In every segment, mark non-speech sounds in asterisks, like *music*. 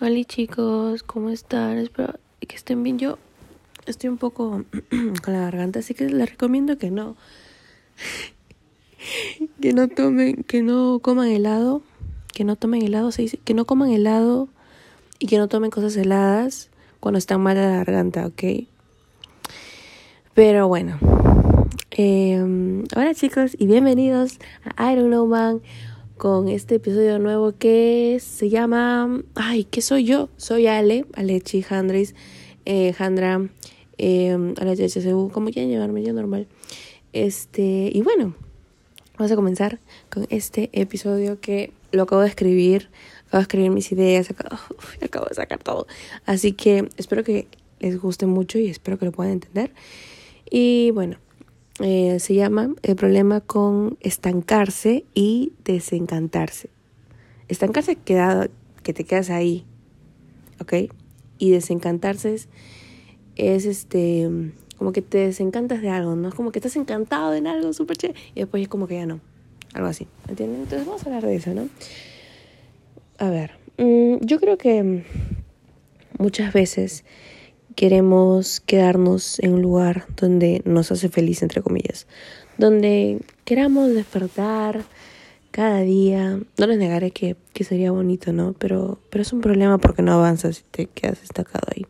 Hola chicos, ¿cómo están? Espero que estén bien. Yo estoy un poco *clears throat* con la garganta, así que les recomiendo que no. *laughs* que no tomen, que no coman helado, que no tomen helado, se dice, que no coman helado y que no tomen cosas heladas cuando están mal la garganta, ¿ok? Pero bueno. Eh, hola chicos y bienvenidos a I Don't Know Man con este episodio nuevo que se llama... Ay, ¿qué soy yo? Soy Ale, Alechi Handris, eh, Handra, eh, HCU, como quieran llamarme, yo normal. Este, y bueno, vamos a comenzar con este episodio que lo acabo de escribir, acabo de escribir mis ideas, acabo, acabo de sacar todo. Así que espero que les guste mucho y espero que lo puedan entender. Y bueno, eh, se llama el problema con estancarse y desencantarse. Estancarse queda, que te quedas ahí, ¿ok? Y desencantarse es, es este, como que te desencantas de algo, ¿no? Es como que estás encantado en algo súper chévere y después es como que ya no, algo así, ¿entienden? Entonces vamos a hablar de eso, ¿no? A ver, mmm, yo creo que muchas veces queremos quedarnos en un lugar donde nos hace feliz, entre comillas, donde queramos despertar cada día. No les negaré que, que sería bonito, ¿no? Pero, pero es un problema porque no avanzas si te quedas destacado ahí.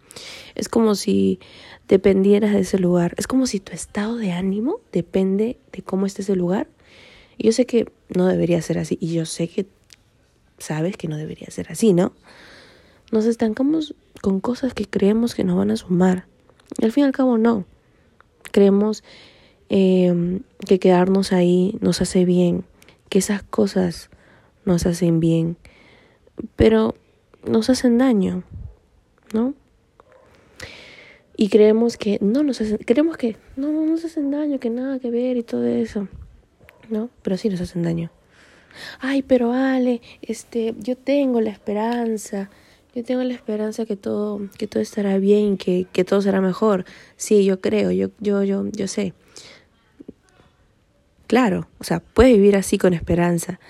Es como si dependieras de ese lugar. Es como si tu estado de ánimo depende de cómo esté ese lugar. Y yo sé que no debería ser así. Y yo sé que sabes que no debería ser así, ¿no? Nos estancamos con cosas que creemos que nos van a sumar. Al fin y al cabo no. Creemos eh, que quedarnos ahí nos hace bien, que esas cosas nos hacen bien, pero nos hacen daño, ¿no? Y creemos que no nos hacen, creemos que no, no nos hacen daño, que nada que ver y todo eso, ¿no? Pero sí nos hacen daño. Ay, pero Ale, este, yo tengo la esperanza yo tengo la esperanza que todo, que todo estará bien, que, que todo será mejor. Sí, yo creo, yo, yo, yo, yo sé. Claro, o sea, puedes vivir así con esperanza,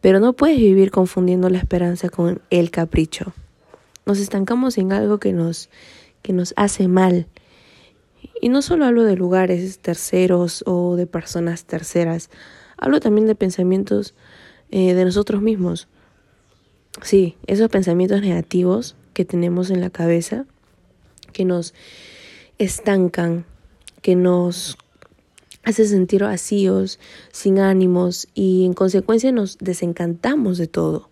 pero no puedes vivir confundiendo la esperanza con el capricho. Nos estancamos en algo que nos, que nos hace mal. Y no solo hablo de lugares terceros o de personas terceras, hablo también de pensamientos eh, de nosotros mismos. Sí, esos pensamientos negativos que tenemos en la cabeza, que nos estancan, que nos hace sentir vacíos, sin ánimos y en consecuencia nos desencantamos de todo,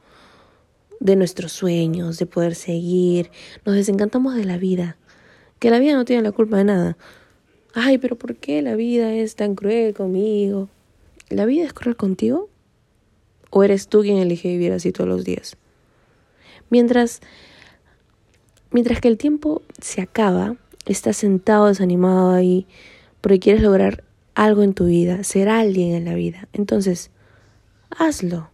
de nuestros sueños, de poder seguir, nos desencantamos de la vida, que la vida no tiene la culpa de nada. Ay, pero ¿por qué la vida es tan cruel conmigo? ¿La vida es cruel contigo? ¿O eres tú quien elige vivir así todos los días? Mientras, mientras que el tiempo se acaba, estás sentado desanimado ahí porque quieres lograr algo en tu vida, ser alguien en la vida. Entonces, hazlo.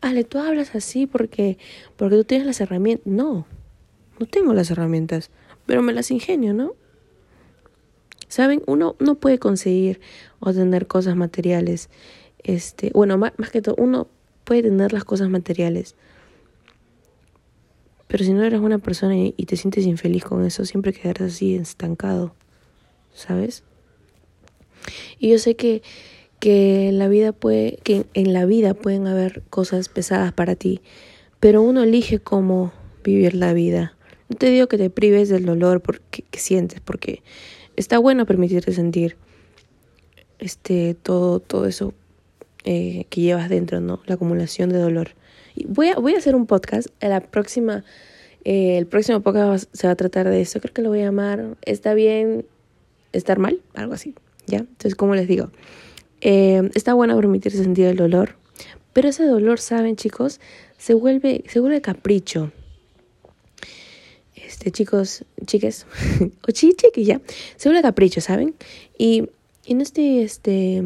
Ale, tú hablas así porque, porque tú tienes las herramientas. No, no tengo las herramientas, pero me las ingenio, ¿no? Saben, uno no puede conseguir o tener cosas materiales. Este, bueno, más, más que todo, uno puede tener las cosas materiales, pero si no eres una persona y, te sientes infeliz con eso, siempre quedarás así estancado, ¿sabes? Y yo sé que, que la vida puede, que en la vida pueden haber cosas pesadas para ti, pero uno elige cómo vivir la vida. No te digo que te prives del dolor porque, que sientes, porque está bueno permitirte sentir este todo, todo eso eh, que llevas dentro, ¿no? La acumulación de dolor. Voy a, voy a hacer un podcast. Próxima, eh, el próximo podcast se va a tratar de eso. Creo que lo voy a llamar ¿Está bien estar mal? Algo así. ¿Ya? Entonces, como les digo, eh, está bueno permitirse sentir el dolor. Pero ese dolor, ¿saben, chicos? Se vuelve, se vuelve capricho. Este, chicos, chiques, *laughs* o chiques, ya. Se vuelve capricho, ¿saben? Y, y no estoy, este,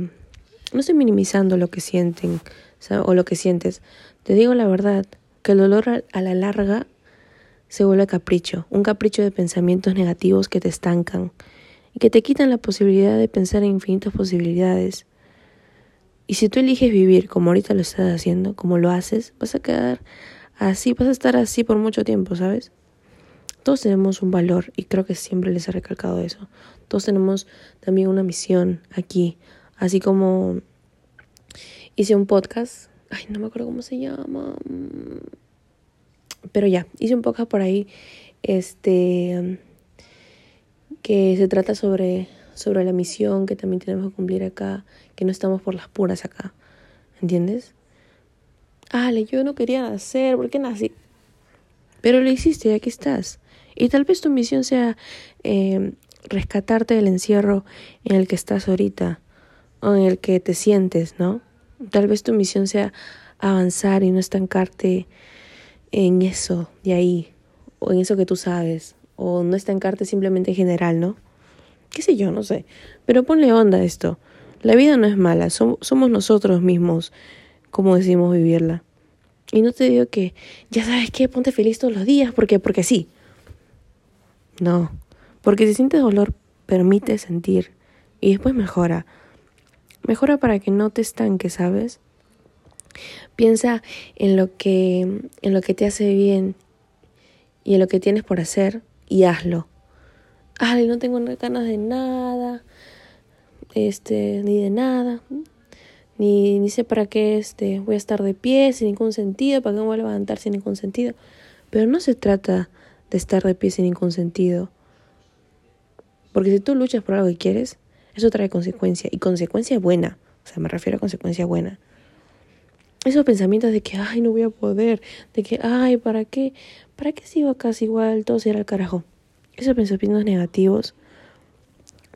no estoy minimizando lo que sienten o lo que sientes. Te digo la verdad, que el dolor a la larga se vuelve capricho, un capricho de pensamientos negativos que te estancan y que te quitan la posibilidad de pensar en infinitas posibilidades. Y si tú eliges vivir como ahorita lo estás haciendo, como lo haces, vas a quedar así, vas a estar así por mucho tiempo, ¿sabes? Todos tenemos un valor y creo que siempre les he recalcado eso. Todos tenemos también una misión aquí, así como hice un podcast, ay, no me acuerdo cómo se llama, pero ya, hice un podcast por ahí, este, que se trata sobre, sobre la misión que también tenemos que cumplir acá, que no estamos por las puras acá, ¿entiendes? Ale, yo no quería nacer, ¿por qué nací? Pero lo hiciste y aquí estás. Y tal vez tu misión sea eh, rescatarte del encierro en el que estás ahorita o en el que te sientes, ¿no? Tal vez tu misión sea avanzar y no estancarte en eso de ahí, o en eso que tú sabes, o no estancarte simplemente en general, ¿no? ¿Qué sé yo? No sé. Pero ponle onda a esto. La vida no es mala, somos nosotros mismos como decimos vivirla. Y no te digo que, ya sabes qué, ponte feliz todos los días, porque, porque sí. No, porque si sientes dolor, permite sentir y después mejora. Mejora para que no te estanques, ¿sabes? Piensa en lo que en lo que te hace bien y en lo que tienes por hacer y hazlo. Ay, no tengo ganas de nada. Este, ni de nada. Ni, ni sé para qué este, voy a estar de pie sin ningún sentido, para qué me voy a levantar sin ningún sentido. Pero no se trata de estar de pie sin ningún sentido. Porque si tú luchas por algo que quieres, eso trae consecuencia. Y consecuencia buena. O sea, me refiero a consecuencia buena. Esos pensamientos de que, ay, no voy a poder. De que, ay, ¿para qué? ¿Para qué sigo casi igual? Todo será al carajo. Esos pensamientos negativos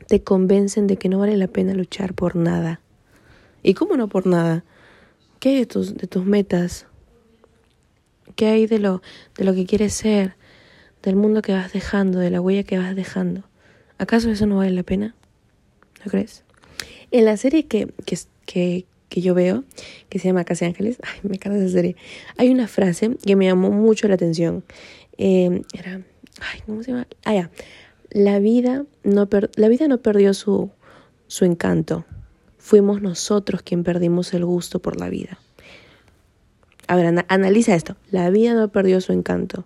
te convencen de que no vale la pena luchar por nada. ¿Y cómo no por nada? ¿Qué hay de tus, de tus metas? ¿Qué hay de lo, de lo que quieres ser? Del mundo que vas dejando, de la huella que vas dejando. ¿Acaso eso no vale la pena? ¿No crees? En la serie que, que, que, que yo veo, que se llama Casi Ángeles, *laughs* ay, me encanta esa serie, hay una frase que me llamó mucho la atención. Eh, era, ay, ¿cómo se llama? Ah, ya. La vida no, la vida no perdió su, su encanto. Fuimos nosotros quien perdimos el gusto por la vida. A ver, analiza esto. La vida no perdió su encanto.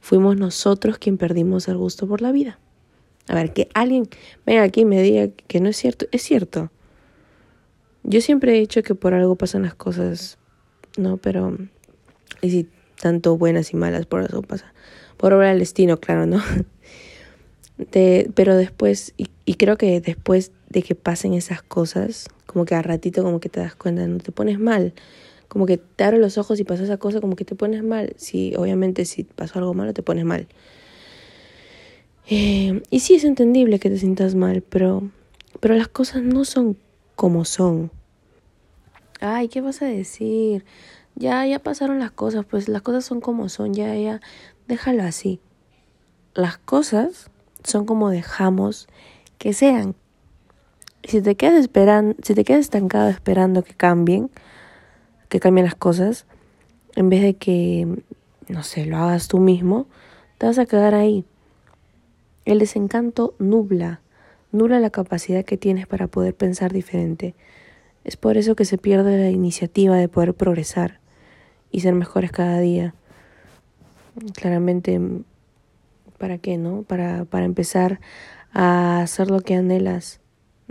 Fuimos nosotros quien perdimos el gusto por la vida. A ver, que alguien venga aquí y me diga que no es cierto. Es cierto. Yo siempre he dicho que por algo pasan las cosas, ¿no? Pero, y si tanto buenas y malas, por eso pasa. Por obra del destino, claro, ¿no? *laughs* pero después, y, y, creo que después de que pasen esas cosas, como que a ratito como que te das cuenta, no te pones mal. Como que te abres los ojos y pasa esa cosa, como que te pones mal. Sí, obviamente si pasó algo malo, te pones mal. Eh, y sí es entendible que te sientas mal, pero, pero las cosas no son como son. Ay, ¿qué vas a decir? Ya, ya pasaron las cosas, pues las cosas son como son, ya, ya, déjalo así. Las cosas son como dejamos que sean. Si te quedas esperando, si te quedas estancado esperando que cambien, que cambien las cosas, en vez de que, no sé, lo hagas tú mismo, te vas a quedar ahí. El desencanto nubla, nubla la capacidad que tienes para poder pensar diferente. Es por eso que se pierde la iniciativa de poder progresar y ser mejores cada día. Claramente, ¿para qué, no? Para, para empezar a hacer lo que anhelas,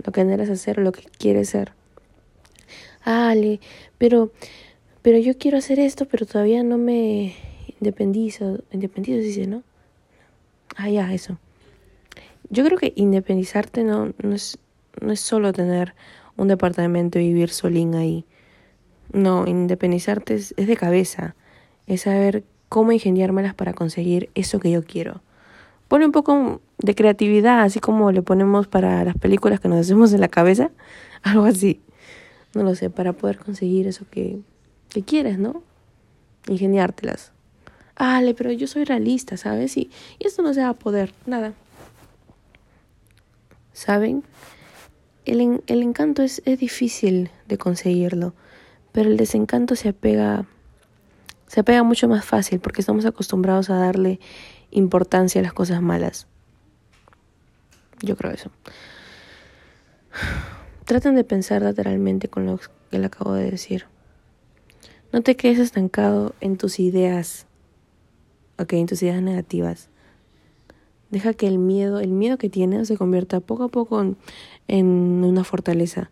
lo que anhelas hacer, lo que quieres ser. Ale, pero, pero yo quiero hacer esto, pero todavía no me independizo. Independizo, dice, ¿no? Ah, ya, eso. Yo creo que independizarte no, no, es, no es solo tener un departamento y vivir solín ahí. No, independizarte es, es de cabeza. Es saber cómo ingeniármelas para conseguir eso que yo quiero. Pone un poco de creatividad, así como le ponemos para las películas que nos hacemos en la cabeza. *laughs* Algo así. No lo sé, para poder conseguir eso que, que quieres, ¿no? Ingeniártelas. Ale, pero yo soy realista, ¿sabes? Y, y esto no se va a poder, nada. ¿Saben? El, el encanto es, es difícil de conseguirlo, pero el desencanto se apega, se apega mucho más fácil porque estamos acostumbrados a darle importancia a las cosas malas. Yo creo eso. *sighs* Traten de pensar lateralmente con lo que le acabo de decir. No te quedes estancado en tus ideas, ok, en tus ideas negativas. Deja que el miedo, el miedo que tienes se convierta poco a poco en, una fortaleza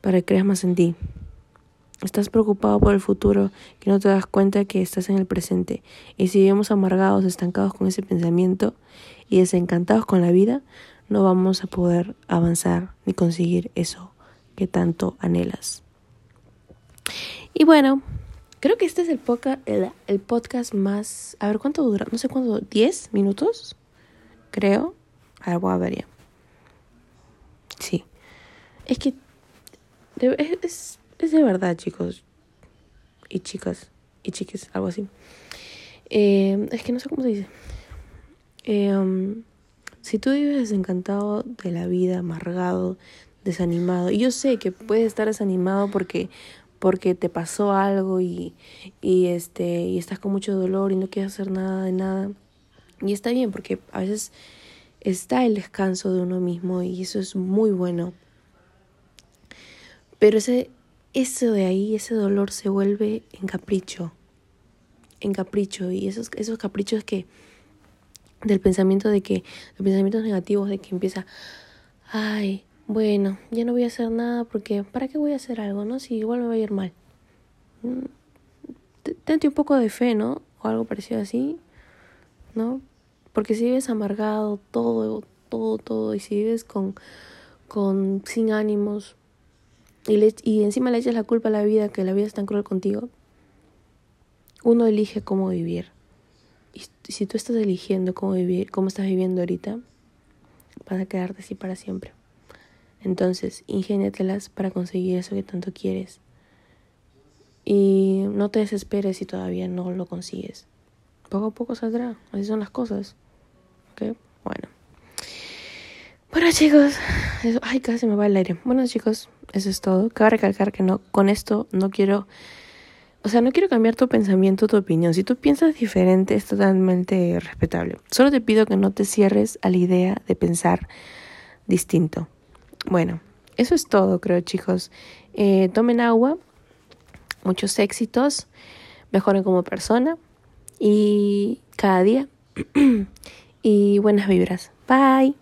para que creas más en ti. Estás preocupado por el futuro, que no te das cuenta que estás en el presente. Y si vivimos amargados, estancados con ese pensamiento y desencantados con la vida, no vamos a poder avanzar ni conseguir eso que tanto anhelas. Y bueno, creo que este es el, el, podcast más... A ver, ¿cuánto dura? No sé cuánto, ¿10 minutos? Creo. A ver, voy a ver ya. Sí. Es que... Es, es de verdad, chicos. Y chicas. Y chiques, algo así. Eh, es que no sé cómo se dice. Eh, um, si tú vives desencantado de la vida, amargado, desanimado, y yo sé que puedes estar desanimado porque porque te pasó algo y, y este y estás con mucho dolor y no quieres hacer nada de nada. Y está bien porque a veces está el descanso de uno mismo y eso es muy bueno. Pero ese eso de ahí, ese dolor se vuelve en capricho. En capricho y esos esos caprichos que del pensamiento de que, pensamientos negativos de que empieza, ay, bueno, ya no voy a hacer nada porque, ¿para qué voy a hacer algo, no? Si igual me va a ir mal. Mm, Tente un poco de fe, ¿no? O algo parecido así, ¿no? Porque si vives amargado, todo, todo, todo, y si vives con, con sin ánimos, y, le, y encima le echas la culpa a la vida, que la vida es tan cruel contigo, uno elige cómo vivir. Y si tú estás eligiendo cómo vivir, cómo estás viviendo ahorita, vas a quedarte así para siempre. Entonces, ingéniatelas para conseguir eso que tanto quieres. Y no te desesperes si todavía no lo consigues. Poco a poco saldrá. Así son las cosas. ¿Ok? Bueno. Bueno, chicos. Ay, casi me va el aire. Bueno, chicos, eso es todo. Cabe recalcar que no, con esto no quiero o sea, no quiero cambiar tu pensamiento, tu opinión. Si tú piensas diferente, es totalmente respetable. Solo te pido que no te cierres a la idea de pensar distinto. Bueno, eso es todo, creo, chicos. Eh, tomen agua, muchos éxitos, mejoren como persona y cada día. *clears throat* y buenas vibras. Bye.